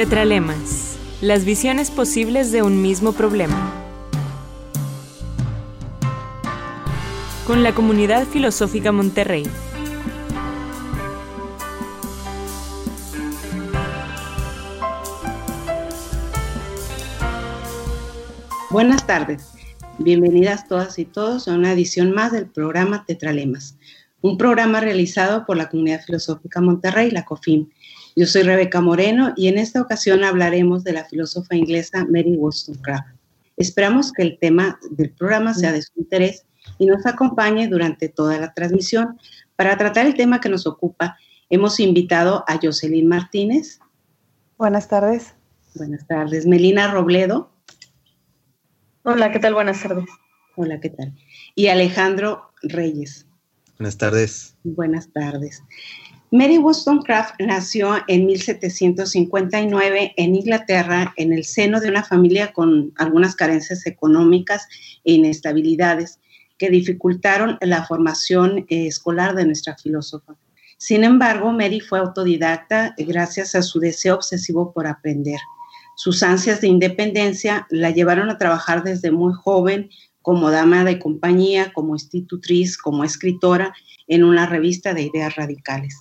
Tetralemas, las visiones posibles de un mismo problema. Con la comunidad filosófica Monterrey. Buenas tardes. Bienvenidas todas y todos a una edición más del programa Tetralemas, un programa realizado por la Comunidad Filosófica Monterrey, la COFIM. Yo soy Rebeca Moreno y en esta ocasión hablaremos de la filósofa inglesa Mary Wollstonecraft. Esperamos que el tema del programa sea de su interés y nos acompañe durante toda la transmisión. Para tratar el tema que nos ocupa, hemos invitado a Jocelyn Martínez. Buenas tardes. Buenas tardes. Melina Robledo. Hola, ¿qué tal? Buenas tardes. Hola, ¿qué tal? Y Alejandro Reyes. Buenas tardes. Buenas tardes. Mary Wollstonecraft nació en 1759 en Inglaterra en el seno de una familia con algunas carencias económicas e inestabilidades que dificultaron la formación eh, escolar de nuestra filósofa. Sin embargo, Mary fue autodidacta gracias a su deseo obsesivo por aprender. Sus ansias de independencia la llevaron a trabajar desde muy joven como dama de compañía, como institutriz, como escritora en una revista de ideas radicales.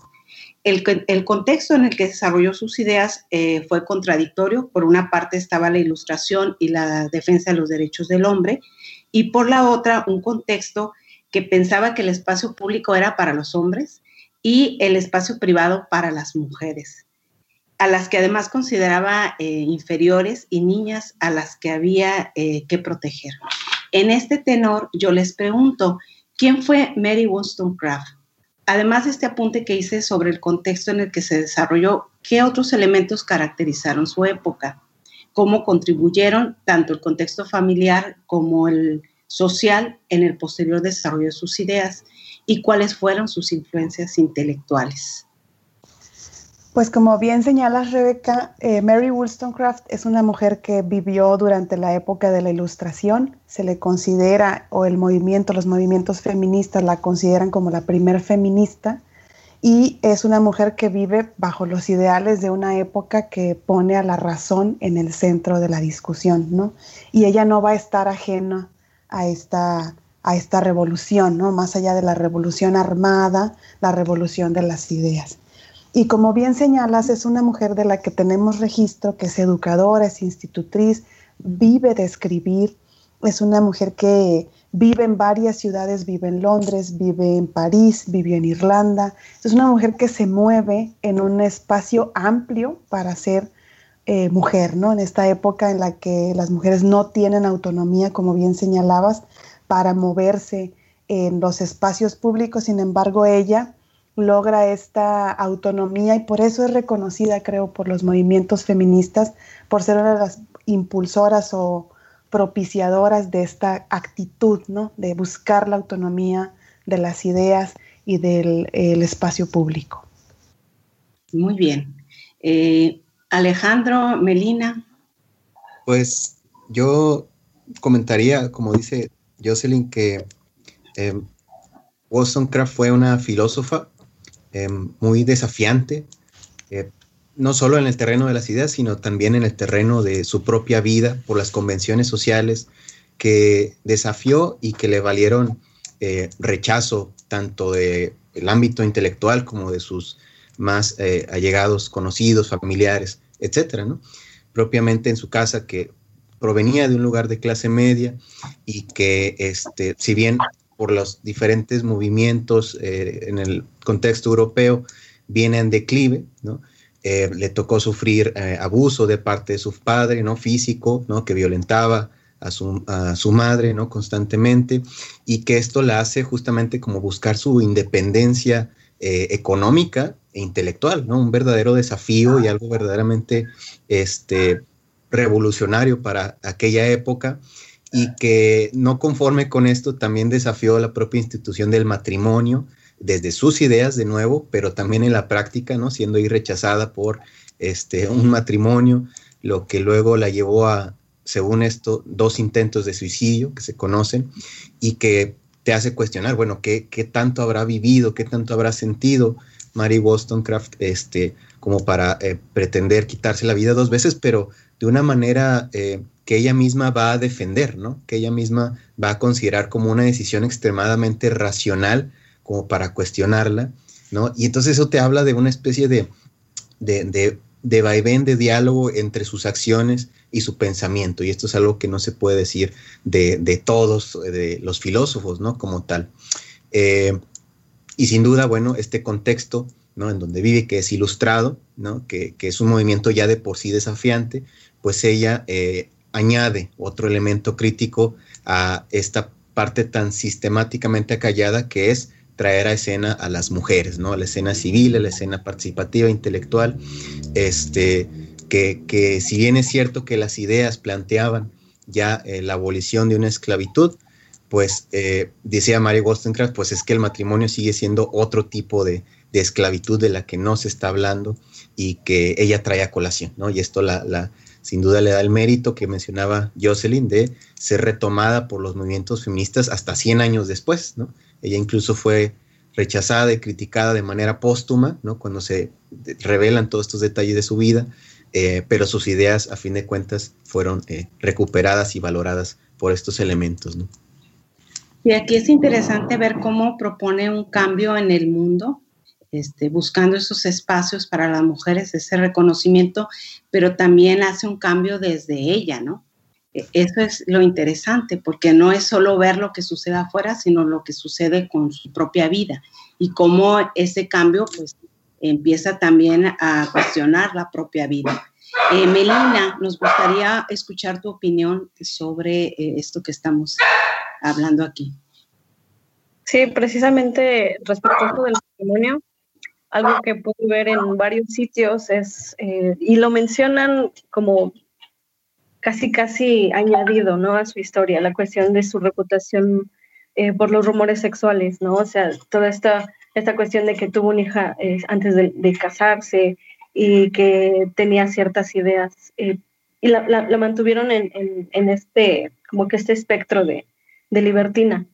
El, contexto en el que desarrolló sus ideas eh, fue contradictorio. Por una parte estaba la ilustración y la defensa de los derechos del hombre, y por la otra un contexto que pensaba que el espacio público era para los hombres y el espacio privado para las mujeres a las que además consideraba eh, inferiores y niñas a las que había eh, que proteger. En este tenor, yo les pregunto, ¿quién fue Mary Wollstonecraft? Además de este apunte que hice sobre el contexto en el que se desarrolló, ¿qué otros elementos caracterizaron su época? ¿Cómo contribuyeron tanto el contexto familiar como el social en el posterior desarrollo de sus ideas? ¿Y cuáles fueron sus influencias intelectuales? Pues como bien señalas, Rebeca, eh, Mary Wollstonecraft es una mujer que vivió durante la época de la Ilustración. Se le considera, o el movimiento, los movimientos feministas la consideran como la primer feminista. Y es una mujer que vive bajo los ideales de una época que pone a la razón en el centro de la discusión, ¿no? Y ella no va a estar ajena a esta, a esta revolución, ¿no? Más allá de la revolución armada, la revolución de las ideas. Y como bien señalas, es una mujer de la que tenemos registro, que es educadora, es institutriz, vive de escribir, es una mujer que vive en varias ciudades, vive en Londres, vive en París, vivió en Irlanda. Es una mujer que se mueve en un espacio amplio para ser eh, mujer, ¿no? En esta época en la que las mujeres no tienen autonomía, como bien señalabas, para moverse en los espacios públicos, sin embargo, ella logra esta autonomía y por eso es reconocida, creo, por los movimientos feministas, por ser una de las impulsoras o propiciadoras de esta actitud, ¿no? De buscar la autonomía de las ideas y del espacio público. Muy bien. Eh, Alejandro, Melina. Pues yo comentaría, como dice Jocelyn, que eh, Wollstonecraft fue una filósofa Em, muy desafiante, eh, no solo en el terreno de las ideas, sino también en el terreno de su propia vida por las convenciones sociales que desafió y que le valieron eh, rechazo tanto del el ámbito intelectual como de sus más eh, allegados, conocidos, familiares, etcétera, ¿no? Propiamente en su casa que provenía de un lugar de clase media y que, este, si bien por los diferentes movimientos eh, en el contexto europeo, viene en declive, ¿no? Eh, le tocó sufrir eh, abuso de parte de su padre, ¿no? Físico, ¿no? Que violentaba a su, a su, madre, ¿no? Constantemente, y que esto la hace justamente como buscar su independencia económica e intelectual, ¿no? Un verdadero desafío y algo verdaderamente este, revolucionario para aquella época y que no conforme con esto también desafió la propia institución del matrimonio desde sus ideas de nuevo, pero también en la práctica, ¿no? Siendo ahí rechazada por este, un matrimonio, lo que luego la llevó a, según esto, dos intentos de suicidio que se conocen y que te hace cuestionar, bueno, ¿qué, qué tanto habrá vivido, qué tanto habrá sentido Mary Wollstonecraft este, como para eh, pretender quitarse la vida dos veces, pero de una manera eh, que ella misma va a defender, ¿no? Que ella misma va a considerar como una decisión extremadamente racional, como para cuestionarla, ¿no? Y entonces eso te habla de una especie de, de, de, de vaivén, de diálogo entre sus acciones y su pensamiento. Y esto es algo que no se puede decir de, de todos, de los filósofos, ¿no? Como tal. Eh, y sin duda, bueno, este contexto ¿no? en donde vive, que es ilustrado, ¿no? que, que, es un movimiento ya de por sí desafiante, pues ella eh, añade otro elemento crítico a esta parte tan sistemáticamente acallada que es traer a escena a las mujeres, ¿no? A la escena civil, a la escena participativa, intelectual, este, que, que si bien es cierto que las ideas planteaban ya eh, la abolición de una esclavitud, pues eh, decía Mary Wollstonecraft, pues es que el matrimonio sigue siendo otro tipo de, de, esclavitud de la que no se está hablando y que ella trae a colación, ¿no? Y esto la, la, sin duda le da el mérito que mencionaba Jocelyn de ser retomada por los movimientos feministas hasta 100 años después, ¿no? Ella incluso fue rechazada y criticada de manera póstuma, ¿no? Cuando se revelan todos estos detalles de su vida, eh, pero sus ideas, a fin de cuentas, fueron eh, recuperadas y valoradas por estos elementos. Y aquí es interesante ver cómo propone un cambio en el mundo, este, buscando esos espacios para las mujeres, ese reconocimiento, pero también hace un cambio desde ella, ¿no? E, eso es lo interesante, porque no es solo ver lo que sucede afuera, sino lo que sucede con su propia vida y cómo ese cambio, pues, empieza también a cuestionar la propia vida. Eh, Melina, nos gustaría escuchar tu opinión sobre eh, esto que estamos hablando aquí. Sí, precisamente respecto a esto del matrimonio, algo que puedo ver en varios sitios es, eh, y lo mencionan como casi, casi añadido, ¿no? A su historia, la cuestión de su reputación eh, por los rumores sexuales, ¿no? O sea, toda esta, esta cuestión de que tuvo una hija eh, antes de, casarse y que tenía ciertas ideas, y la, la, mantuvieron en, en, en, este, como que este espectro de, de libertina.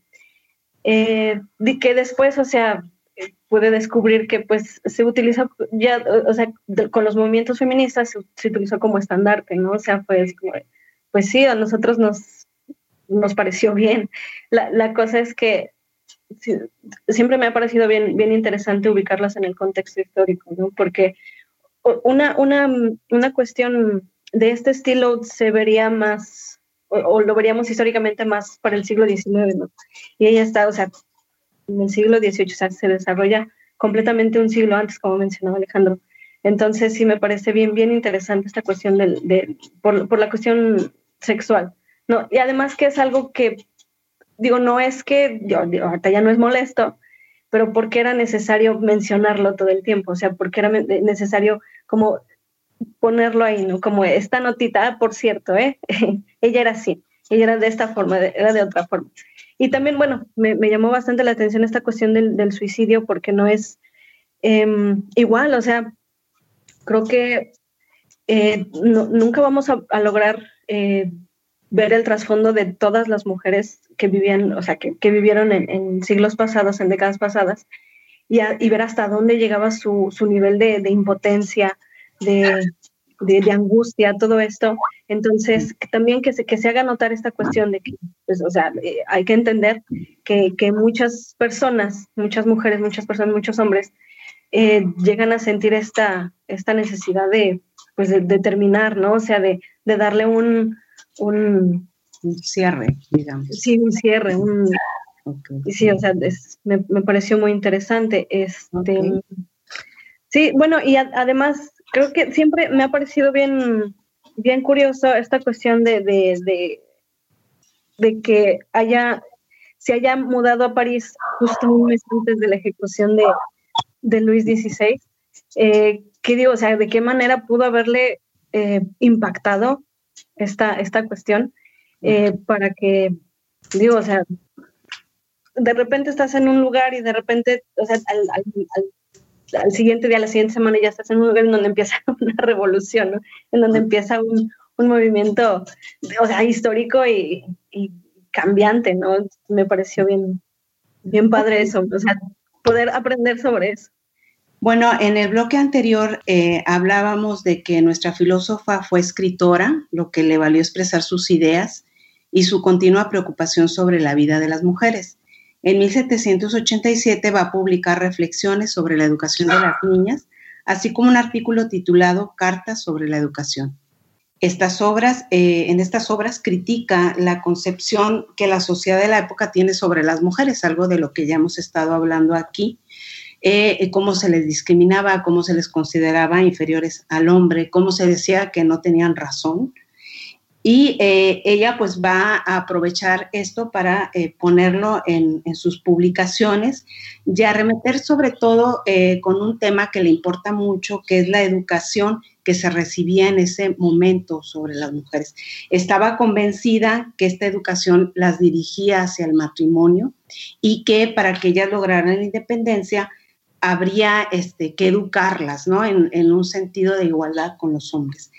Eh, que después, o sea, pude descubrir que pues se utiliza ya, o sea, con los movimientos feministas se, se, utilizó como estandarte, ¿no? O sea, pues, pues sí, a nosotros nos, nos pareció bien. La, la cosa es que siempre me ha parecido bien, bien interesante ubicarlas en el contexto histórico, ¿no? Porque una, una, una cuestión de este estilo se vería más o, o, lo veríamos históricamente más para el siglo XIX, ¿no? Y ella está, o sea, en el siglo XVIII, o sea, se desarrolla completamente un siglo antes, como mencionaba Alejandro. Entonces, sí me parece bien, bien interesante esta cuestión del, de, por, por la cuestión sexual, ¿no? Y además que es algo que, digo, no es que, yo, digo, ahorita ya no es molesto, pero porque era necesario mencionarlo todo el tiempo, o sea, porque era necesario como ponerlo ahí, ¿no? Como esta notita, ah, por cierto, ¿eh? ella era así, ella era de esta forma, era de otra forma. Y también, bueno, me, me llamó bastante la atención esta cuestión del, del suicidio porque no es eh, igual, o sea, creo que eh, nunca vamos a, lograr eh, ver el trasfondo de todas las mujeres que vivían, o sea, que, que vivieron en, en, siglos pasados, en décadas pasadas, y, a, y ver hasta dónde llegaba su, su nivel de, de impotencia, de, de, de, angustia, todo esto. Entonces, también que se, que se haga notar esta cuestión de que, pues, o sea, eh, hay que entender que, que, muchas personas, muchas mujeres, muchas personas, muchos hombres, eh, llegan a sentir esta, esta necesidad de, pues, de, de terminar, ¿no? O sea, de, de darle un, un, un, cierre, digamos. Sí, un cierre, un... Okay. Sí, o sea, es, me, me, pareció muy interesante. Este, okay. Sí, bueno, y a, además creo que siempre me ha parecido bien, bien curioso esta cuestión de, de, de, que haya, se haya mudado a París justo un mes antes de la ejecución de, de Luis XVI. Eh, ¿Qué digo? O sea, ¿de qué manera pudo haberle eh, impactado esta, esta cuestión eh, para que, digo, o sea, de repente estás en un lugar y de repente, o sea, al, al, al al siguiente día, la siguiente semana ya estás en un lugar en donde empieza una revolución, ¿no? En donde empieza un, un movimiento, o sea, histórico y, y, cambiante, ¿no? Me pareció bien, bien padre eso, o sea, poder aprender sobre eso. Bueno, en el bloque anterior eh, hablábamos de que nuestra filósofa fue escritora, lo que le valió expresar sus ideas y su continua preocupación sobre la vida de las mujeres. En 1787 va a publicar reflexiones sobre la educación de las niñas, así como un artículo titulado Cartas sobre la educación. Estas obras, eh, en estas obras critica la concepción que la sociedad de la época tiene sobre las mujeres, algo de lo que ya hemos estado hablando aquí, eh, cómo se les discriminaba, cómo se les consideraba inferiores al hombre, cómo se decía que no tenían razón, y eh, ella pues va a aprovechar esto para eh, ponerlo en, sus publicaciones y a remeter sobre todo eh, con un tema que le importa mucho, que es la educación que se recibía en ese momento sobre las mujeres. Estaba convencida que esta educación las dirigía hacia el matrimonio y que para que ellas lograran la independencia habría este, que educarlas, ¿no? en un sentido de igualdad con los hombres.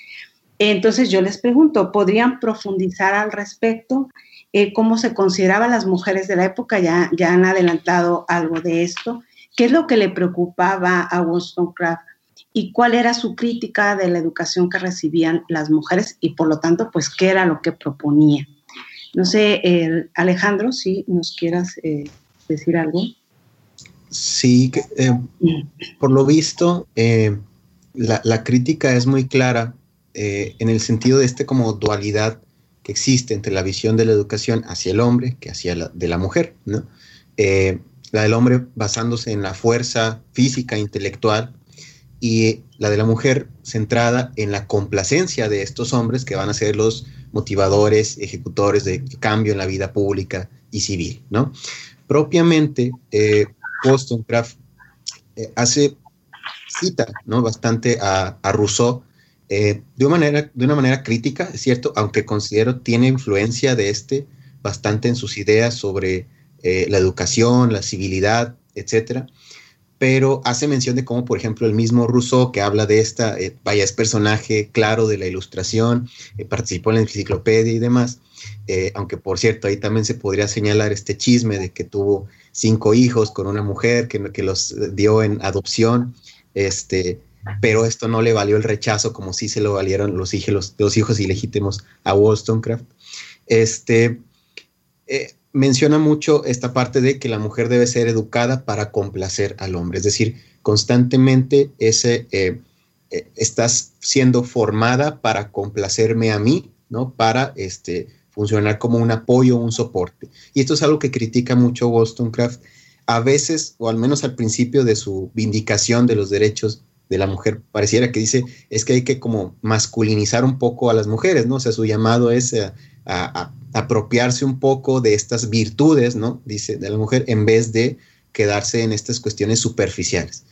Entonces yo les pregunto, ¿podrían profundizar al respecto? Eh, ¿Cómo se consideraban las mujeres de la época? Ya, ya han adelantado algo de esto. ¿Qué es lo que le preocupaba a Wollstonecraft? ¿Y cuál era su crítica de la educación que recibían las mujeres? Y por lo tanto, pues, ¿qué era lo que proponía? No sé, Alejandro, si nos quieras eh, decir algo. Sí, eh, mm. por lo visto, la, la, crítica es muy clara eh, en el sentido de este como dualidad que existe entre la visión de la educación hacia el hombre que hacia la de la mujer, ¿no? Eh, la del hombre basándose en la fuerza física, intelectual, y la de la mujer centrada en la complacencia de estos hombres que van a ser los motivadores, ejecutores de cambio en la vida pública y civil, ¿no? Propiamente, eh, Wollstonecraft eh, hace cita, ¿no? Bastante a, a Rousseau eh, de, una manera, de una manera crítica, es cierto, aunque considero tiene influencia de este bastante en sus ideas sobre eh, la educación, la civilidad, etcétera, pero hace mención de cómo, por ejemplo, el mismo Rousseau, que habla de esta, eh, vaya, es personaje claro de la ilustración, participó en la enciclopedia y demás, aunque por cierto, ahí también se podría señalar este chisme de que tuvo cinco hijos con una mujer que, que los dio en adopción, este, pero esto no le valió el rechazo como sí se lo valieron los hijos, los, hijos ilegítimos a Wollstonecraft. Este, eh, menciona mucho esta parte de que la mujer debe ser educada para complacer al hombre, es decir, constantemente ese, eh, eh, estás siendo formada para complacerme a mí, ¿no? Para este, funcionar como un apoyo, un soporte. Y esto es algo que critica mucho Wollstonecraft, a veces, o al menos al principio de su vindicación de los derechos de la mujer pareciera que dice es que hay que como masculinizar un poco a las mujeres, ¿no? O sea, su llamado es a, apropiarse un poco de estas virtudes, ¿no? Dice, de la mujer en vez de quedarse en estas cuestiones superficiales.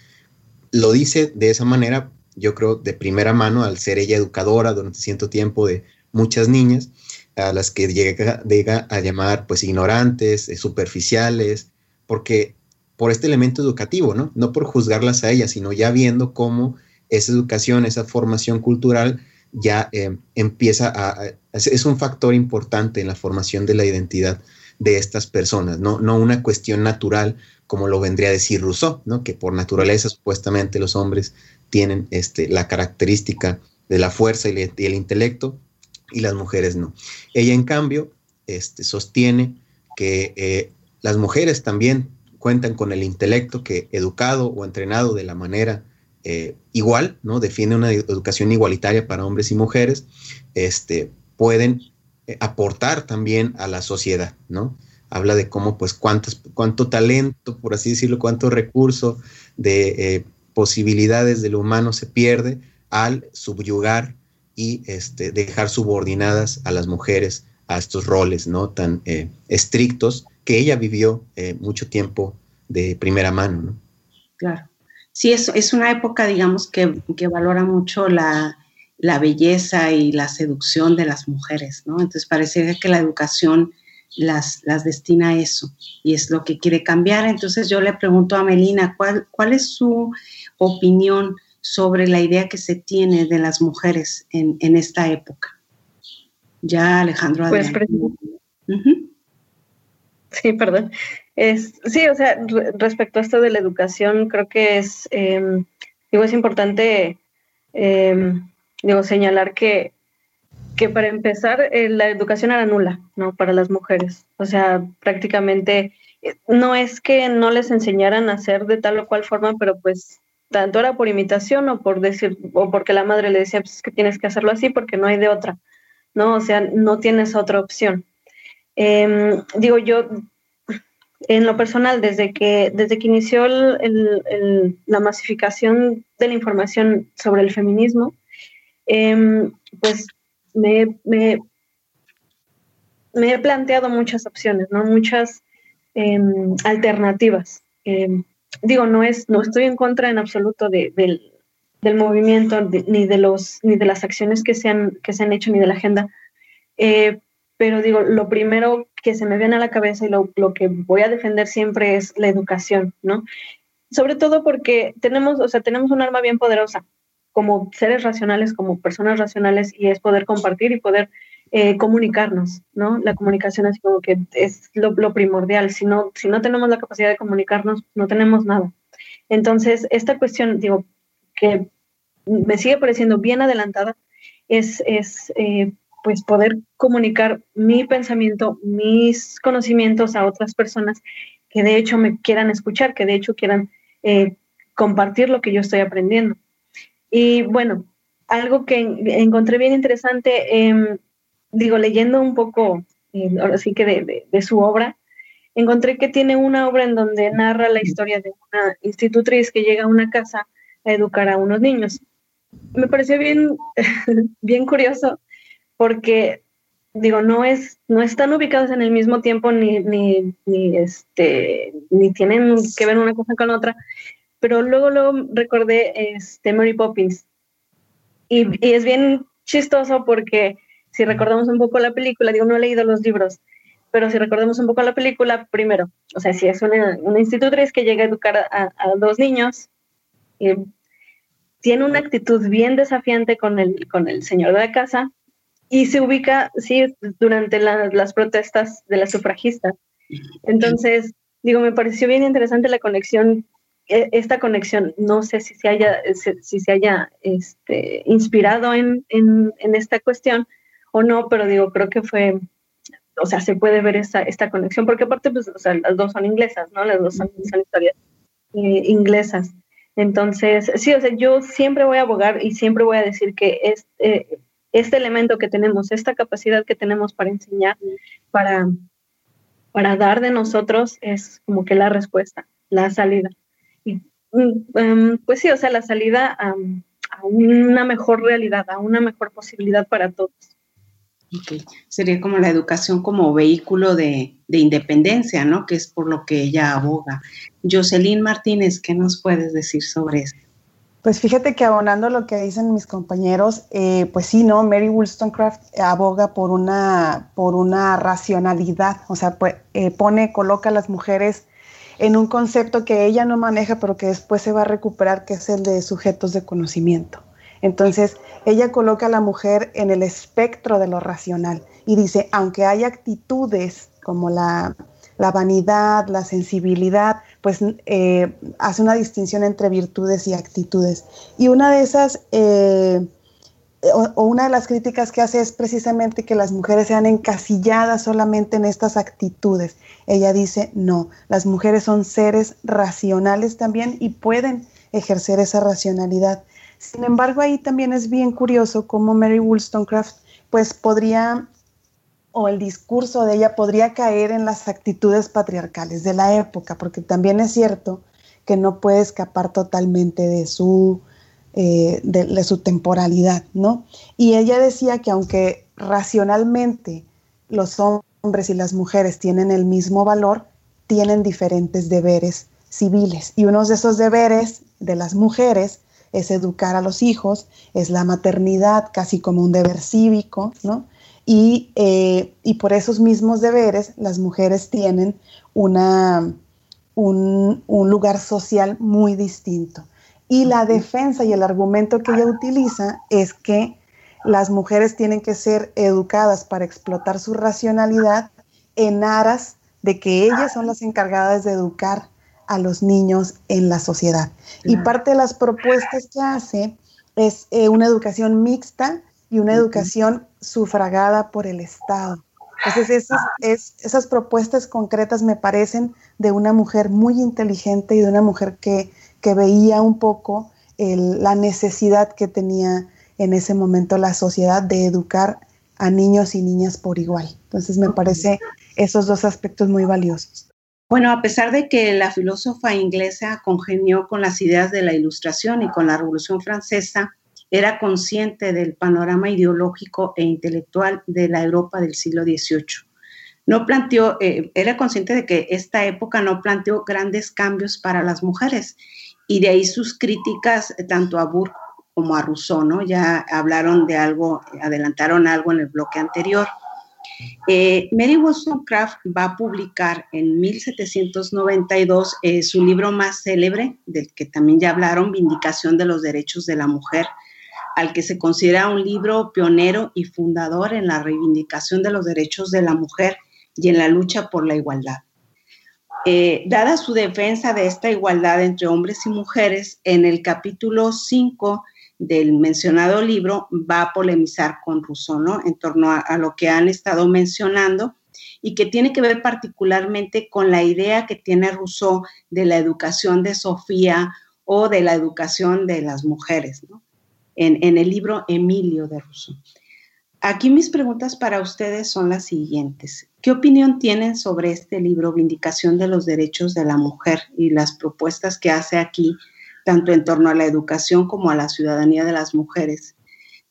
Lo dice de esa manera, yo creo, de primera mano, al ser ella educadora durante cierto tiempo de muchas niñas, a las que llega, llega a llamar pues ignorantes, eh, superficiales, porque por este elemento educativo, ¿no? No por juzgarlas a ellas, sino ya viendo cómo esa educación, esa formación cultural ya eh, empieza a, es un factor importante en la formación de la identidad de estas personas, ¿no? No una cuestión natural como lo vendría a decir Rousseau, ¿no? Que por naturaleza supuestamente los hombres tienen este, la característica de la fuerza y, el intelecto y las mujeres no. Ella en cambio este, sostiene que eh, las mujeres también cuentan con el intelecto que educado o entrenado de la manera eh, igual, ¿no? Defiende una educación igualitaria para hombres y mujeres, este, pueden eh, aportar también a la sociedad, ¿no? Habla de cómo, pues, cuánto talento, por así decirlo, cuánto recurso de eh, posibilidades del humano se pierde al subyugar y este, dejar subordinadas a las mujeres a estos roles, ¿no? Tan estrictos que ella vivió eh, mucho tiempo de primera mano, ¿no? Claro. Sí, es, es una época, digamos, que, valora mucho la, belleza y la seducción de las mujeres, ¿no? Entonces parece que la educación las, las destina a eso y es lo que quiere cambiar. Entonces yo le pregunto a Melina, ¿cuál, cuál es su opinión sobre la idea que se tiene de las mujeres en, esta época? Ya Alejandro. Pues, Sí, perdón. Es, sí, o sea, respecto a esto de la educación, creo que es, em, digo, es importante, em, digo, señalar que, que para empezar, eh, la educación era nula, ¿no? Para las mujeres. O sea, prácticamente, eh, no es que no les enseñaran a hacer de tal o cual forma, pero pues tanto era por imitación o por decir, o porque la madre le decía, pues que tienes que hacerlo así porque no hay de otra, ¿no? O sea, no tienes otra opción. Em, digo, yo, en lo personal, desde que, desde que inició la masificación de la información sobre el feminismo, em, pues me, he planteado muchas opciones, ¿no? Muchas em, alternativas digo, no es, no estoy en contra en absoluto del, movimiento, ni de los, ni de las acciones que se han, que se han hecho, ni de la agenda. Eh, pero digo, lo primero que se me viene a la cabeza y lo, que voy a defender siempre es la educación, ¿no? Sobre todo porque tenemos, o sea, tenemos un arma bien poderosa como seres racionales, como personas racionales, y es poder compartir y poder eh, comunicarnos, ¿no? La comunicación es como que es lo, primordial. Si no, si no tenemos la capacidad de comunicarnos, no tenemos nada. Entonces, esta cuestión, digo, que me sigue pareciendo bien adelantada, es, es eh, pues poder comunicar mi pensamiento, mis conocimientos a otras personas que de hecho me quieran escuchar, que de hecho quieran eh, compartir lo que yo estoy aprendiendo. Y bueno, algo que encontré bien interesante, em, digo, leyendo un poco, eh, ahora sí que de, su obra, encontré que tiene una obra en donde narra la historia de una institutriz que llega a una casa a educar a unos niños. Me pareció bien, bien curioso porque, digo, no, es, no están ubicados en el mismo tiempo ni, ni, ni, este, ni tienen que ver una cosa con otra, pero luego, luego recordé este, Mary Poppins. Y, y es bien chistoso porque si recordamos un poco la película, digo, no he leído los libros, pero si recordamos un poco la película, primero, o sea, si es una, una institutriz que llega a educar a, dos niños, y tiene una actitud bien desafiante con el, con el señor de la casa y se ubica, sí, durante las protestas de las sufragistas. Entonces, digo, me pareció bien interesante la conexión, e, esta conexión, no sé si se haya, si se haya este, inspirado en, en, esta cuestión, o no, pero digo, creo que fue, o sea, se puede ver esta, esta conexión, porque aparte, pues, o sea, las dos son inglesas, ¿no? Las dos son, historias eh, inglesas. Entonces, sí, o sea, yo siempre voy a abogar y siempre voy a decir que este, este elemento que tenemos, esta capacidad que tenemos para enseñar, para, para dar de nosotros, es como que la respuesta, la salida. Y, mm, em, pues sí, o sea, la salida a, a una mejor realidad, a una mejor posibilidad para todos. Sería como la educación como vehículo de, independencia, ¿no? Que es por lo que ella aboga. Jocelyn Martínez, ¿qué nos puedes decir sobre eso? Pues fíjate que abonando lo que dicen mis compañeros, eh, pues sí, ¿no? Mary Wollstonecraft aboga por una, por una racionalidad, o sea, pues, eh, pone, coloca a las mujeres en un concepto que ella no maneja, pero que después se va a recuperar, que es el de sujetos de conocimiento. Entonces, ella coloca a la mujer en el espectro de lo racional y dice, aunque hay actitudes como la, vanidad, la sensibilidad, pues eh, hace una distinción entre virtudes y actitudes. Y una de esas, eh, o, una de las críticas que hace es precisamente que las mujeres sean encasilladas solamente en estas actitudes. Ella dice, no, las mujeres son seres racionales también y pueden ejercer esa racionalidad. Sin embargo, ahí también es bien curioso cómo Mary Wollstonecraft pues podría, o el discurso de ella podría caer en las actitudes patriarcales de la época, porque también es cierto que no puede escapar totalmente de su, eh, de, su temporalidad, ¿no? Y ella decía que aunque racionalmente los hombres y las mujeres tienen el mismo valor, tienen diferentes deberes civiles. Y uno de esos deberes de las mujeres es educar a los hijos, es la maternidad casi como un deber cívico, ¿no? Y, eh, por esos mismos deberes las mujeres tienen una, un, lugar social muy distinto. Y la defensa y el argumento que ella utiliza es que las mujeres tienen que ser educadas para explotar su racionalidad en aras de que ellas son las encargadas de educar a los niños en la sociedad. Y parte de las propuestas que hace es eh, una educación mixta y una educación sufragada por el Estado. Entonces, esas, esas propuestas concretas me parecen de una mujer muy inteligente y de una mujer que, que veía un poco la necesidad que tenía en ese momento la sociedad de educar a niños y niñas por igual. Entonces, me parece esos dos aspectos muy valiosos. Bueno, a pesar de que la filósofa inglesa congenió con las ideas de la Ilustración y con la Revolución Francesa, era consciente del panorama ideológico e intelectual de la Europa del siglo XVIII. No planteó, eh, era consciente de que esta época no planteó grandes cambios para las mujeres y de ahí sus críticas tanto a Burke como a Rousseau, ¿no? Ya hablaron de algo, adelantaron algo en el bloque anterior. Eh, Mary Wollstonecraft va a publicar en 1792 eh, su libro más célebre, del que también ya hablaron, Vindicación de los Derechos de la Mujer, al que se considera un libro pionero y fundador en la reivindicación de los derechos de la mujer y en la lucha por la igualdad. Eh, dada su defensa de esta igualdad entre hombres y mujeres, en el capítulo 5 del mencionado libro va a polemizar con Rousseau, ¿no? En torno a, lo que han estado mencionando y que tiene que ver particularmente con la idea que tiene Rousseau de la educación de Sofía o de la educación de las mujeres, ¿no? en, el libro Emilio de Rousseau. Aquí mis preguntas para ustedes son las siguientes. ¿Qué opinión tienen sobre este libro, Vindicación de los Derechos de la Mujer, y las propuestas que hace aquí, tanto en torno a la educación como a la ciudadanía de las mujeres?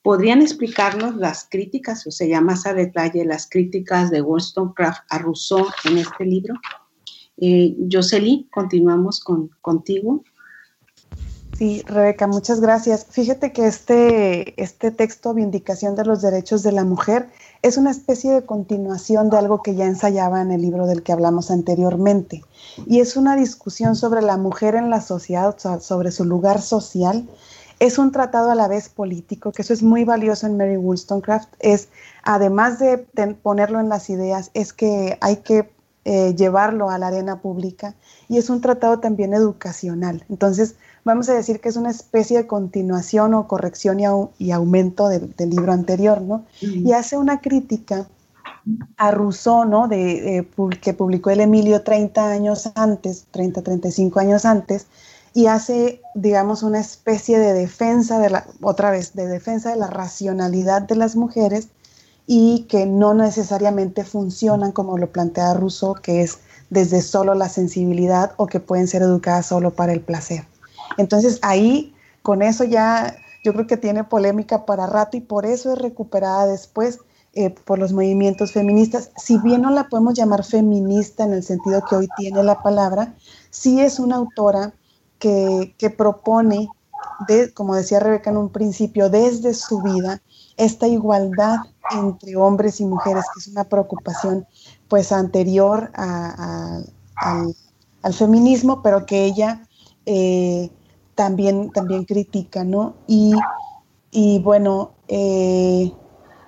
¿Podrían explicarnos las críticas, o sea, más a detalle, las críticas de Wollstonecraft a Rousseau en este libro? Eh, continuamos con, contigo. Sí, Rebeca, muchas gracias. Fíjate que este, este texto, Vindicación de los Derechos de la Mujer, es una especie de continuación de algo que ya ensayaba en el libro del que hablamos anteriormente. Y es una discusión sobre la mujer en la sociedad, sobre su lugar social. Es un tratado a la vez político, que eso es muy valioso en Mary Wollstonecraft. Es, además de ponerlo en las ideas, es que hay que eh, llevarlo a la arena pública. Y es un tratado también educacional. Entonces, vamos a decir que es una especie de continuación o corrección y, aumento del, libro anterior, ¿no? Y hace una crítica a Rousseau, ¿no? De, que publicó el Emilio 30 años antes, 30, 35 años antes, y hace, digamos, una especie de defensa de la, otra vez, de defensa de la racionalidad de las mujeres y que no necesariamente funcionan como lo plantea Rousseau, que es desde solo la sensibilidad o que pueden ser educadas solo para el placer. Entonces ahí, con eso ya yo creo que tiene polémica para rato y por eso es recuperada después eh, por los movimientos feministas. Si bien no la podemos llamar feminista en el sentido que hoy tiene la palabra, sí es una autora que, que propone, de, como decía Rebeca en un principio, desde su vida, esta igualdad entre hombres y mujeres, que es una preocupación pues anterior al, feminismo, pero que ella eh, también, también critica, ¿no? Y, bueno, eh,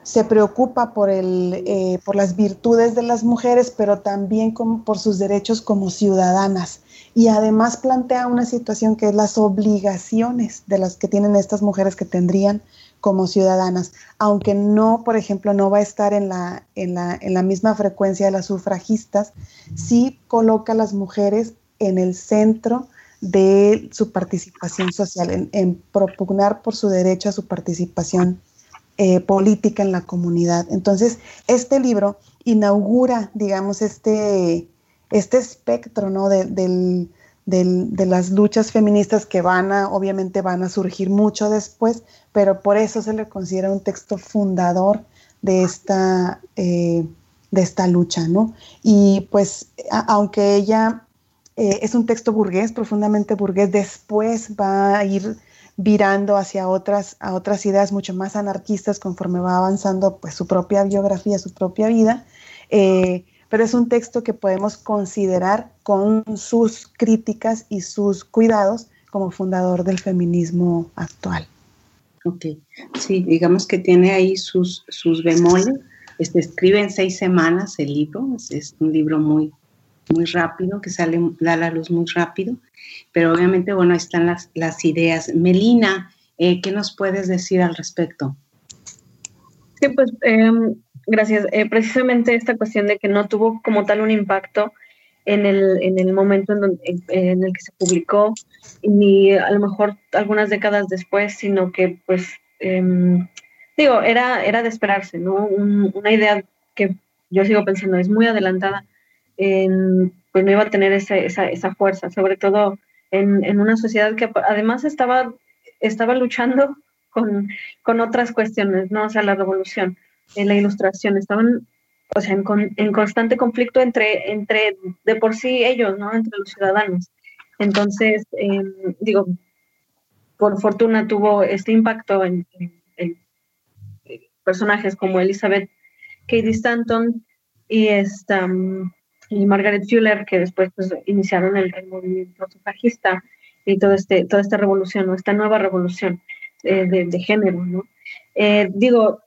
se preocupa por, el, eh, por las virtudes de las mujeres, pero también por sus derechos como ciudadanas. Y además plantea una situación que es las obligaciones de las que tienen estas mujeres que tendrían como ciudadanas, aunque no, por ejemplo, no va a estar en la, en la, en la misma frecuencia de las sufragistas, sí coloca a las mujeres en el centro de su participación social, en, propugnar por su derecho a su participación eh, política en la comunidad. Entonces, este libro inaugura, digamos, este, este espectro ¿no? de, de las luchas feministas que van a, obviamente van a surgir mucho después, pero por eso se le considera un texto fundador de esta, eh, de esta lucha, ¿no? Y pues, aunque ella eh, es un texto burgués, profundamente burgués. Después va a ir virando hacia otras, a otras ideas mucho más anarquistas conforme va avanzando pues, su propia biografía, su propia vida. Eh, pero es un texto que podemos considerar con sus críticas y sus cuidados como fundador del feminismo actual. Ok, sí, digamos que tiene ahí sus, sus bemoles. Este, escribe en seis semanas el libro, es un libro muy, muy rápido, que sale, da la luz muy rápido, pero obviamente, bueno, están las, las ideas. Melina, eh, ¿qué nos puedes decir al respecto? Sí, pues em, gracias. Eh, precisamente esta cuestión de que no tuvo como tal un impacto en el, en el momento en, en, el que se publicó, ni a lo mejor algunas décadas después, sino que pues, em, digo, era, era de esperarse, ¿no? una idea que yo sigo pensando es muy adelantada, en, pues no iba a tener esa, esa, fuerza, sobre todo en, en, una sociedad que además estaba, estaba luchando con, con otras cuestiones, ¿no? O sea, la revolución, en la ilustración, estaban o sea, en, en, constante conflicto entre, entre, de por sí ellos, ¿no? Entre los ciudadanos. Entonces, em, digo, por fortuna tuvo este impacto en, personajes como Elizabeth Cady Stanton y, esta, y Margaret Fuller, que después pues, iniciaron el, movimiento sufragista y todo este, toda esta revolución, ¿no? esta nueva revolución eh, de, de, género. ¿no? Eh, digo,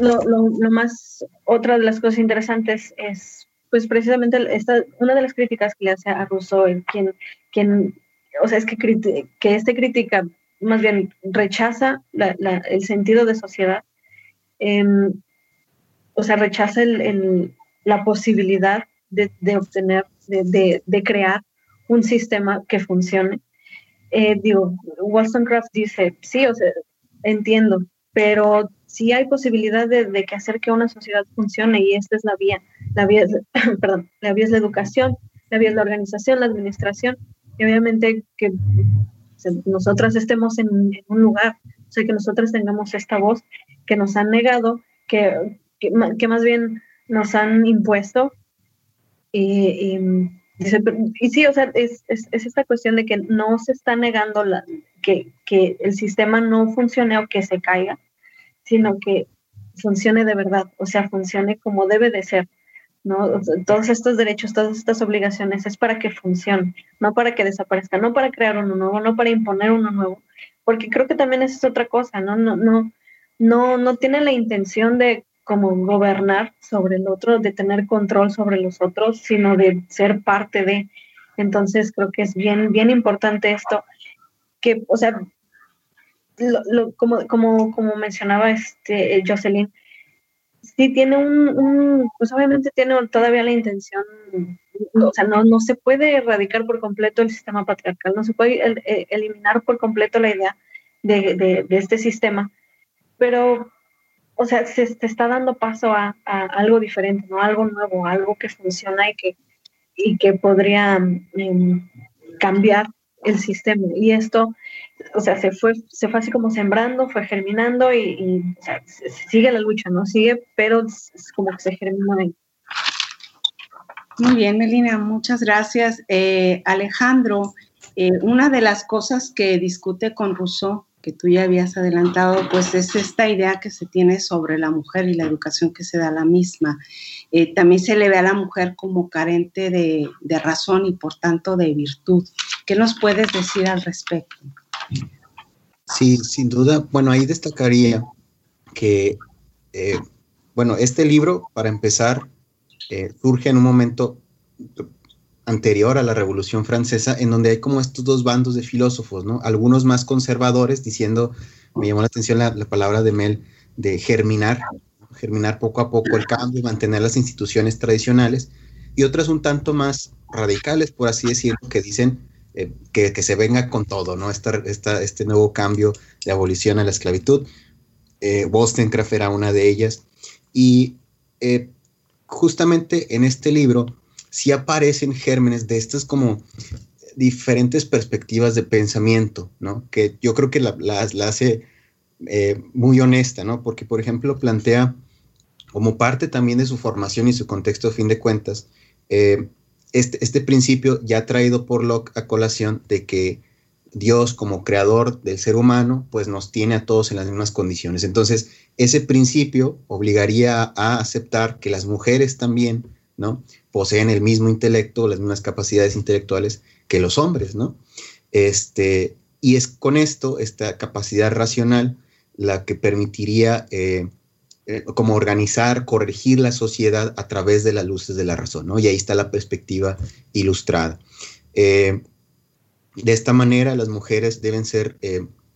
lo, lo, más, otra de las cosas interesantes es, pues precisamente esta, una de las críticas que le hace a Rousseau, quien, quien o sea, es que, que este crítica, más bien rechaza la, el sentido de sociedad, em, o sea, rechaza el, la posibilidad de, de obtener, de, de, crear un sistema que funcione. Eh, digo, Wollstonecraft dice, sí, o sea, entiendo, pero sí hay posibilidad de, que hacer que una sociedad funcione y esta es la vía. La vía es, perdón, la vía es la educación, la vía es la organización, la administración y obviamente que nosotras estemos en, un lugar, o sea, que nosotras tengamos esta voz que nos han negado, que, que, más bien nos han impuesto. Y, y, sí, o sea, es, es, es, esta cuestión de que no se está negando la, que, que el sistema no funcione o que se caiga, sino que funcione de verdad, o sea, funcione como debe de ser. ¿no? Todos estos derechos, todas estas obligaciones es para que funcione, no para que desaparezca, no para crear uno nuevo, no para imponer uno nuevo, porque creo que también esa es otra cosa, ¿no? No, no, no, no tiene la intención de como gobernar sobre el otro, de tener control sobre los otros, sino de ser parte de. Entonces creo que es bien, bien importante esto, que, o sea, lo, como, como, como mencionaba este Jocelyn, sí tiene un, pues obviamente tiene todavía la intención, o sea, no, no se puede erradicar por completo el sistema patriarcal, no se puede e, eliminar por completo la idea de, de, este sistema, pero, o sea, se, está dando paso a, algo diferente, ¿no? Algo nuevo, algo que funciona y que, y que podría em, cambiar el sistema. Y esto, o sea, se fue, se fue así como sembrando, fue germinando y, sigue la lucha, ¿no? Sigue, pero es como que se germinó ahí. Muy bien, Melina, muchas gracias. Eh, Alejandro, eh, una de las cosas que discute con Rousseau, tú ya habías adelantado, pues es esta idea que se tiene sobre la mujer y la educación que se da a la misma. Eh, también se le ve a la mujer como carente de, de razón y por tanto de virtud. ¿Qué nos puedes decir al respecto? Sí, sin duda. Bueno, ahí destacaría que, eh, bueno, este libro, para empezar, eh, surge en un momento anterior a la Revolución Francesa, en donde hay como estos dos bandos de filósofos, ¿no? Algunos más conservadores, diciendo, me llamó la atención la, la palabra de Mel, de germinar, germinar poco a poco el cambio, mantener las instituciones tradicionales, y otras un tanto más radicales, por así decirlo, que dicen eh, que, se venga con todo, ¿no? Esta, este nuevo cambio de abolición a la esclavitud. Eh, Wollstonecraft era una de ellas. Y eh, justamente en este libro sí aparecen gérmenes de estas como diferentes perspectivas de pensamiento, ¿no? Que yo creo que la, hace eh, muy honesta, ¿no? Porque, por ejemplo, plantea como parte también de su formación y su contexto, a fin de cuentas, este, este, principio ya traído por Locke a colación de que Dios como creador del ser humano, pues nos tiene a todos en las mismas condiciones. Entonces, ese principio obligaría a aceptar que las mujeres también, ¿no? Poseen el mismo intelecto, las mismas capacidades intelectuales que los hombres, ¿no? Este, y es con esto, esta capacidad racional, la que permitiría eh, eh, como organizar, corregir la sociedad a través de las luces de la razón, ¿no? Y ahí está la perspectiva ilustrada. Eh, de esta manera, las mujeres deben ser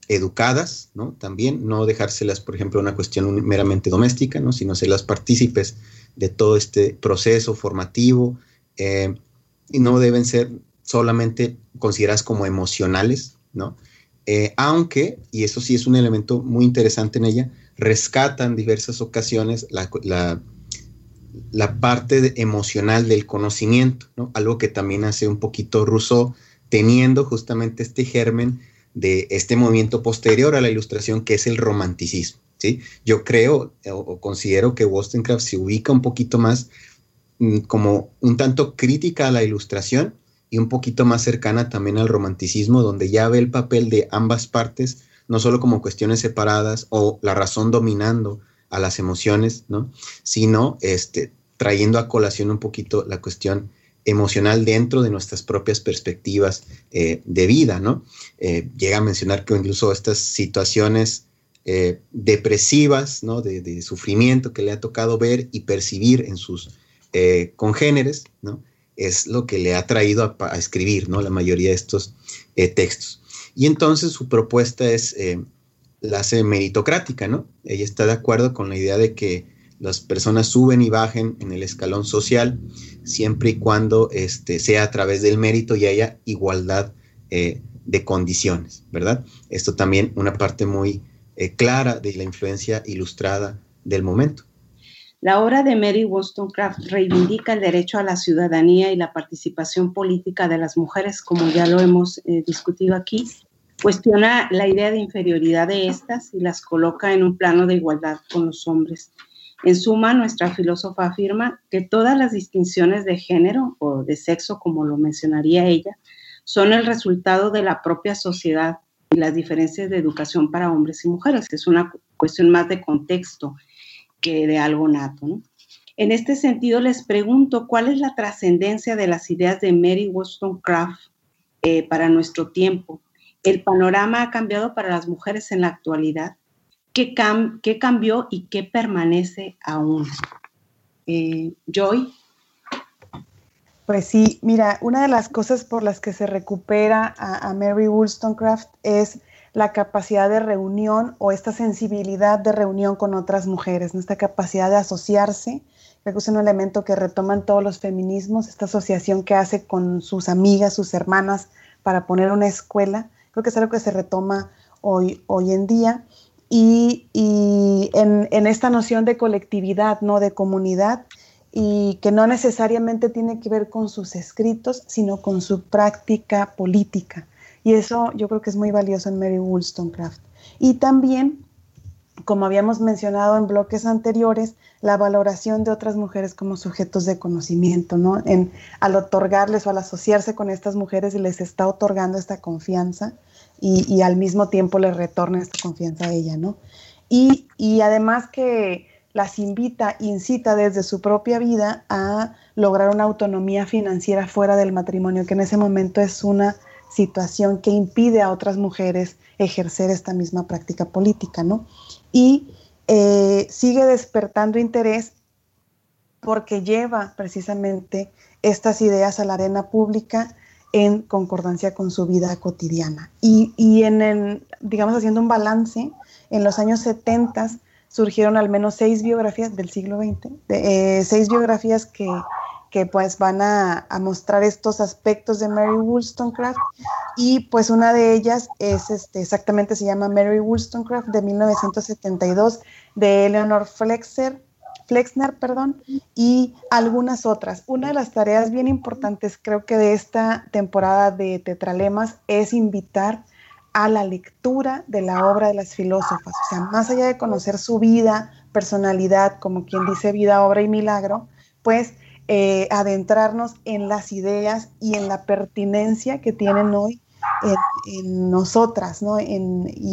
educadas, ¿no? También, no dejárselas, por ejemplo, una cuestión meramente doméstica, ¿no? Sino ser las partícipes de todo este proceso formativo, y no deben ser solamente consideradas como emocionales, ¿no? aunque, y eso sí es un elemento muy interesante en ella, rescata en diversas ocasiones la, parte emocional del conocimiento, algo que también hace un poquito Rousseau, teniendo justamente este germen de este movimiento posterior a la ilustración que es el romanticismo. Yo creo o, considero que Wollstonecraft se ubica un poquito más mm, como un tanto crítica a la ilustración y un poquito más cercana también al romanticismo, donde ya ve el papel de ambas partes no solo como cuestiones separadas o la razón dominando a las emociones, ¿no? Sino este, trayendo a colación un poquito la cuestión emocional dentro de nuestras propias perspectivas eh, de vida, ¿no? Eh, llega a mencionar que incluso estas situaciones eh, depresivas, ¿no? De, sufrimiento que le ha tocado ver y percibir en sus congéneres, ¿no? Es lo que le ha traído a, escribir, ¿no? La mayoría de estos textos. Y entonces su propuesta es, eh, la hace meritocrática, ¿no? Ella está de acuerdo con la idea de que las personas suben y bajen en el escalón social siempre y cuando este, sea a través del mérito y haya igualdad eh, de condiciones, ¿verdad? Esto también una parte muy eh, clara de la influencia ilustrada del momento. La obra de Mary Wollstonecraft reivindica el derecho a la ciudadanía y la participación política de las mujeres, como ya lo hemos eh, discutido aquí. Cuestiona la idea de inferioridad de estas y las coloca en un plano de igualdad con los hombres. En suma, nuestra filósofa afirma que todas las distinciones de género o de sexo, como lo mencionaría ella, son el resultado de la propia sociedad y las diferencias de educación para hombres y mujeres, que es una cuestión más de contexto que de algo nato. En este sentido, les pregunto, ¿cuál es la trascendencia de las ideas de Mary Wollstonecraft eh, para nuestro tiempo? ¿El panorama ha cambiado para las mujeres en la actualidad? ¿Qué, cambió y qué permanece aún? Eh, Joy. Pues sí, mira, una de las cosas por las que se recupera a, Mary Wollstonecraft es la capacidad de reunión o esta sensibilidad de reunión con otras mujeres, esta capacidad de asociarse. Creo que es un elemento que retoman todos los feminismos, esta asociación que hace con sus amigas, sus hermanas, para poner una escuela. Creo que es algo que se retoma hoy, hoy en día. Y, en, en, esta noción de colectividad, ¿no? de comunidad, y que no necesariamente tiene que ver con sus escritos, sino con su práctica política. Y eso yo creo que es muy valioso en Mary Wollstonecraft. Y también, como habíamos mencionado en bloques anteriores, la valoración de otras mujeres como sujetos de conocimiento, ¿no? En, al otorgarles o al asociarse con estas mujeres les está otorgando esta confianza y, al mismo tiempo les retorna esta confianza a ella, ¿no? Y, y además que las invita, incita desde su propia vida a lograr una autonomía financiera fuera del matrimonio, que en ese momento es una situación que impide a otras mujeres ejercer esta misma práctica política, ¿no? Y eh, sigue despertando interés porque lleva precisamente estas ideas a la arena pública en concordancia con su vida cotidiana. Y, en el, digamos, haciendo un balance, en los años 70 surgieron al menos seis biografías del siglo XX, eh, seis biografías que que pues van a, mostrar estos aspectos de Mary Wollstonecraft y pues una de ellas es este, exactamente se llama Mary Wollstonecraft de 1972 de Eleanor Flexner, Flexner perdón, y algunas otras. Una de las tareas bien importantes creo que de esta temporada de Tetralemas es invitar a la lectura de la obra de las filósofas, o sea, más allá de conocer su vida, personalidad, como quien dice vida, obra y milagro, pues eh, adentrarnos en las ideas y en la pertinencia que tienen hoy en, nosotras ¿no? y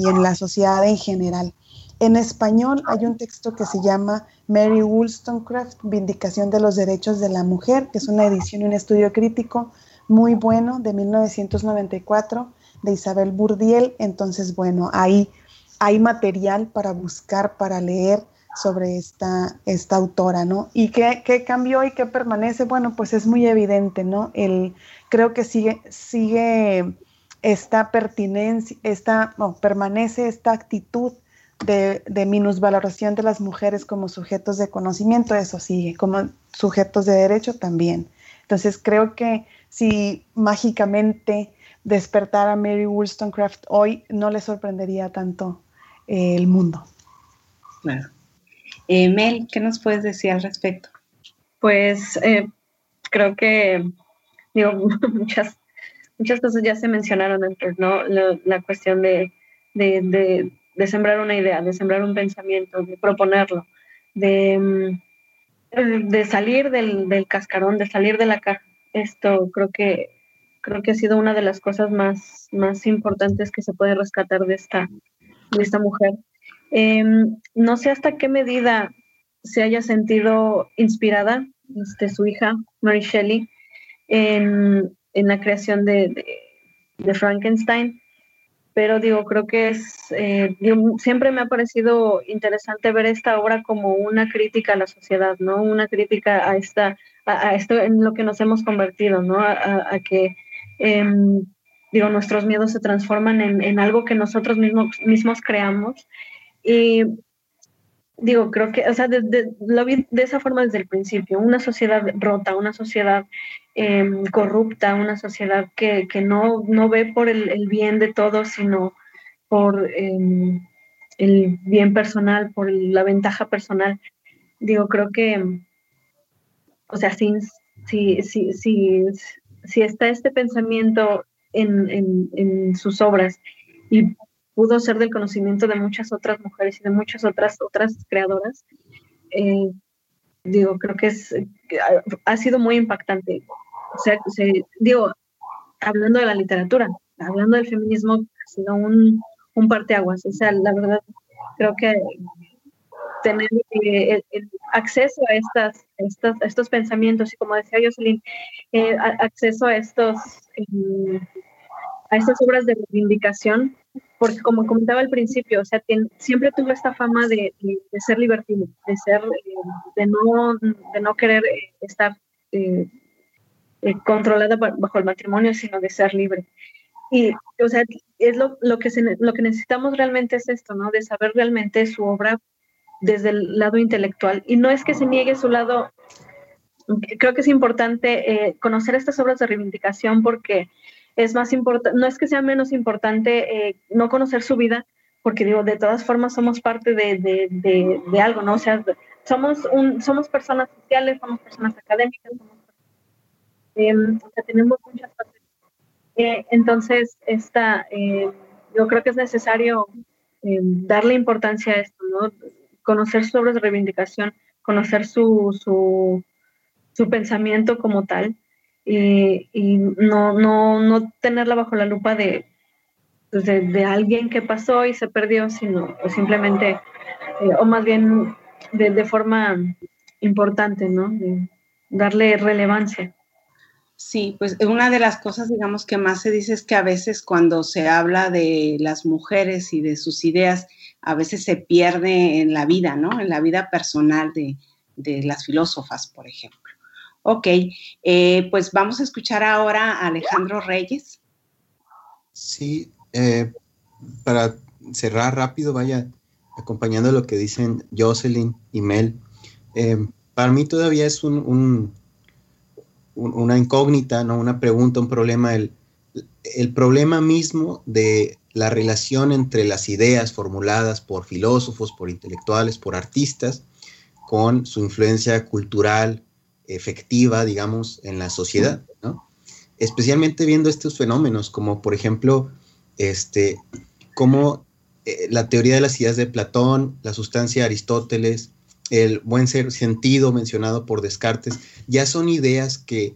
en la sociedad en general. En español hay un texto que se llama Mary Wollstonecraft, Vindicación de los Derechos de la Mujer, que es una edición y un estudio crítico muy bueno de 1994 de Isabel Burdiel. Entonces, bueno, hay material para buscar, para leer, sobre esta, esta autora, ¿no? ¿Y qué, qué, cambió y qué permanece? Bueno, pues es muy evidente, ¿no? El, creo que sigue, sigue esta pertinencia, esta, permanece esta actitud de, de minusvaloración de las mujeres como sujetos de conocimiento, eso sigue, como sujetos de derecho también. Entonces creo que si mágicamente despertara Mary Wollstonecraft hoy, no le sorprendería tanto eh, el mundo. Claro. Eh, Mel, ¿qué nos puedes decir al respecto? Pues eh, creo que, digo, muchas, muchas cosas ya se mencionaron antes, ¿no? La, cuestión de, de, de, sembrar una idea, de sembrar un pensamiento, de proponerlo, de, mm, de salir del, del cascarón, de salir de la caja. Esto creo que creo que ha sido una de las cosas más, más importantes que se puede rescatar de esta, de esta mujer. Em, no sé hasta qué medida se haya sentido inspirada este, su hija, Mary Shelley, en, en la creación de, de, Frankenstein, pero digo, creo que es, eh, siempre me ha parecido interesante ver esta obra como una crítica a la sociedad, ¿no? Una crítica a esta, a, esto en lo que nos hemos convertido, ¿no? A, que, em, digo, nuestros miedos se transforman en, en, algo que nosotros mismos, mismos creamos y digo, creo que, o sea, lo vi de esa forma desde el principio, una sociedad rota, una sociedad em, corrupta, una sociedad que, no, no, ve por el, bien de todos, sino por em, el bien personal, por la ventaja personal. Digo, creo que, o sea, si, si, si, si, está este pensamiento en, en, en sus obras y pudo ser del conocimiento de muchas otras mujeres y de muchas otras otras creadoras. Eh, digo, creo que es ha sido muy impactante. O sea, digo, hablando de la literatura, hablando del feminismo, ha sido un, un parteaguas. O sea, la verdad, creo que tener eh, el, acceso a estas, estas, estos pensamientos y como decía Jocelyn, eh, acceso a estos a estas obras de reivindicación porque como comentaba al principio, o sea, siempre tuvo esta fama de, ser libertino, de ser, eh, de, no, de no querer eh, estar eh, controlada bajo el matrimonio, sino de ser libre. Y, o sea, es lo, lo, que lo que necesitamos realmente es esto, ¿no? De saber realmente su obra desde el lado intelectual. Y no es que se niegue su lado, creo que es importante conocer estas obras de reivindicación porque es más importante, no es que sea menos importante eh, no conocer su vida, porque digo, de todas formas somos parte de, de, de, algo, ¿no? O sea, somos, un, somos personas sociales, somos personas académicas, em, o sea, tenemos muchas partes. Eh, entonces, esta, eh, yo creo que es necesario em, darle importancia a esto, ¿no? Conocer sobre su reivindicación, conocer su, su, su pensamiento como tal y, no, no, no tenerla bajo la lupa de, pues, de, alguien que pasó y se perdió, sino simplemente, eh, o más bien de, de, forma importante, ¿no? De darle relevancia. Sí, pues una de las cosas, digamos, que más se dice es que a veces cuando se habla de las mujeres y de sus ideas, a veces se pierde en la vida, ¿no? En la vida personal de, de las filósofas, por ejemplo. Ok, eh, pues vamos a escuchar ahora a Alejandro Reyes. Sí, eh, para cerrar rápido, vaya acompañando lo que dicen Jocelyn y Mel. Eh, para mí todavía es un, una incógnita, ¿no? una pregunta, un problema, el, el problema mismo de la relación entre las ideas formuladas por filósofos, por intelectuales, por artistas, con su influencia cultural, efectiva, digamos, en la sociedad, ¿no? Especialmente viendo estos fenómenos, como por ejemplo, este, como eh, la teoría de las ideas de Platón, la sustancia de Aristóteles, el buen ser sentido mencionado por Descartes, ya son ideas que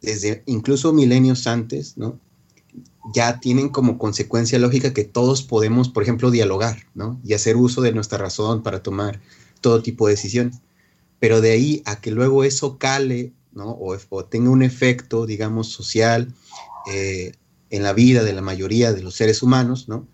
desde incluso milenios antes, ¿no? Ya tienen como consecuencia lógica que todos podemos, por ejemplo, dialogar, ¿no? Y hacer uso de nuestra razón para tomar todo tipo de decisiones pero de ahí a que luego eso cale, ¿no? O, tenga un efecto, digamos, social eh, en la vida de la mayoría de los seres humanos, ¿no?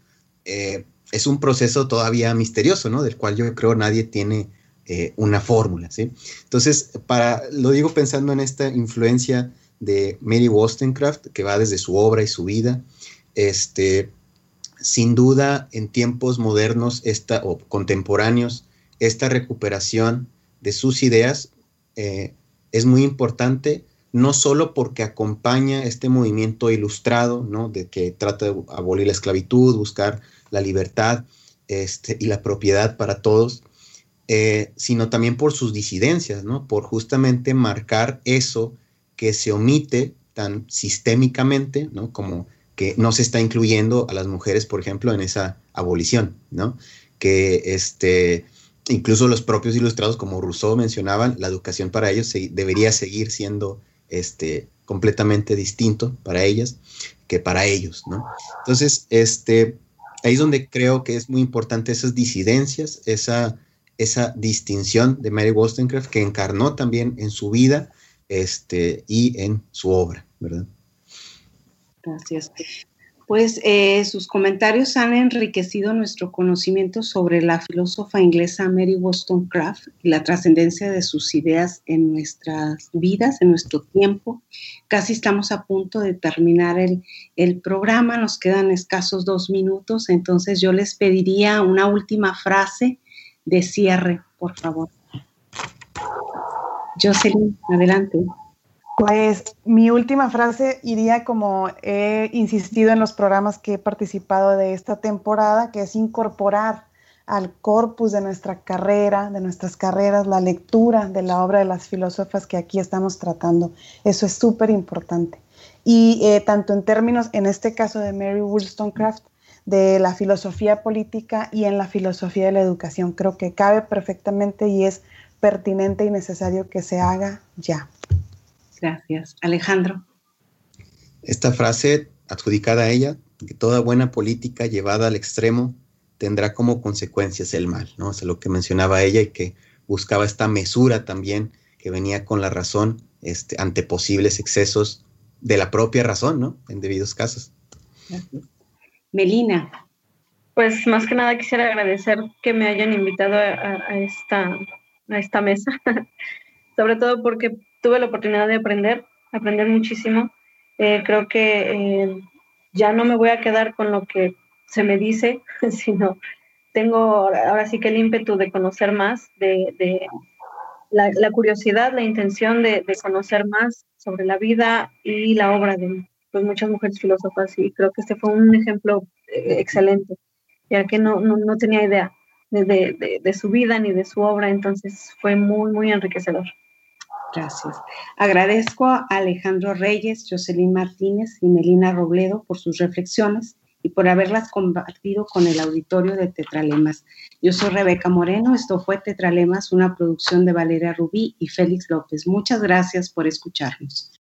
Eh, es un proceso todavía misterioso, ¿no? Del cual yo creo nadie tiene eh, una fórmula, ¿sí? Entonces, para, lo digo pensando en esta influencia de Mary Wollstonecraft, que va desde su obra y su vida, este, sin duda en tiempos modernos esta, o contemporáneos, esta recuperación de sus ideas eh, es muy importante, no solo porque acompaña este movimiento ilustrado, ¿no? de que trata de abolir la esclavitud, buscar la libertad este, y la propiedad para todos, eh, sino también por sus disidencias, ¿no? por justamente marcar eso que se omite tan sistémicamente, ¿no? como que no se está incluyendo a las mujeres, por ejemplo, en esa abolición, ¿no? Que este, incluso los propios ilustrados, como Rousseau mencionaban, la educación para ellos debería seguir siendo este, completamente distinto para ellas que para ellos, ¿no? Entonces, este, ahí es donde creo que es muy importante esas disidencias, esa, esa distinción de Mary Wollstonecraft que encarnó también en su vida este, y en su obra, ¿verdad? Gracias. Pues eh, sus comentarios han enriquecido nuestro conocimiento sobre la filósofa inglesa Mary Wollstonecraft y la trascendencia de sus ideas en nuestras vidas, en nuestro tiempo. Casi estamos a punto de terminar el, el programa, nos quedan escasos dos minutos, entonces yo les pediría una última frase de cierre, por favor. Jocelyn, adelante. Pues mi última frase iría como he insistido en los programas que he participado de esta temporada, que es incorporar al corpus de nuestra carrera, de nuestras carreras, la lectura de la obra de las filósofas que aquí estamos tratando. Eso es súper importante. Y eh, tanto en términos, en este caso de Mary Wollstonecraft, de la filosofía política y en la filosofía de la educación, creo que cabe perfectamente y es pertinente y necesario que se haga ya. Gracias. Alejandro. Esta frase adjudicada a ella, que toda buena política llevada al extremo tendrá como consecuencias el mal, ¿no? Es lo que mencionaba ella y que buscaba esta mesura también que venía con la razón este, ante posibles excesos de la propia razón, ¿no? En debidos casos. Melina. Pues más que nada quisiera agradecer que me hayan invitado a, esta, a esta mesa, sobre todo porque tuve la oportunidad de aprender, aprender muchísimo. Eh, creo que eh, ya no me voy a quedar con lo que se me dice, sino tengo ahora sí que el ímpetu de conocer más, de, la, curiosidad, la intención de, conocer más sobre la vida y la obra de pues, muchas mujeres filósofas. Y creo que este fue un ejemplo eh, excelente, ya que no, no, no tenía idea de, de, su vida ni de su obra, entonces fue muy, muy enriquecedor. Gracias. Agradezco a Alejandro Reyes, Jocelyn Martínez y Melina Robledo por sus reflexiones y por haberlas compartido con el auditorio de Tetralemas. Yo soy Rebeca Moreno, esto fue Tetralemas, una producción de Valeria Rubí y Félix López. Muchas gracias por escucharnos.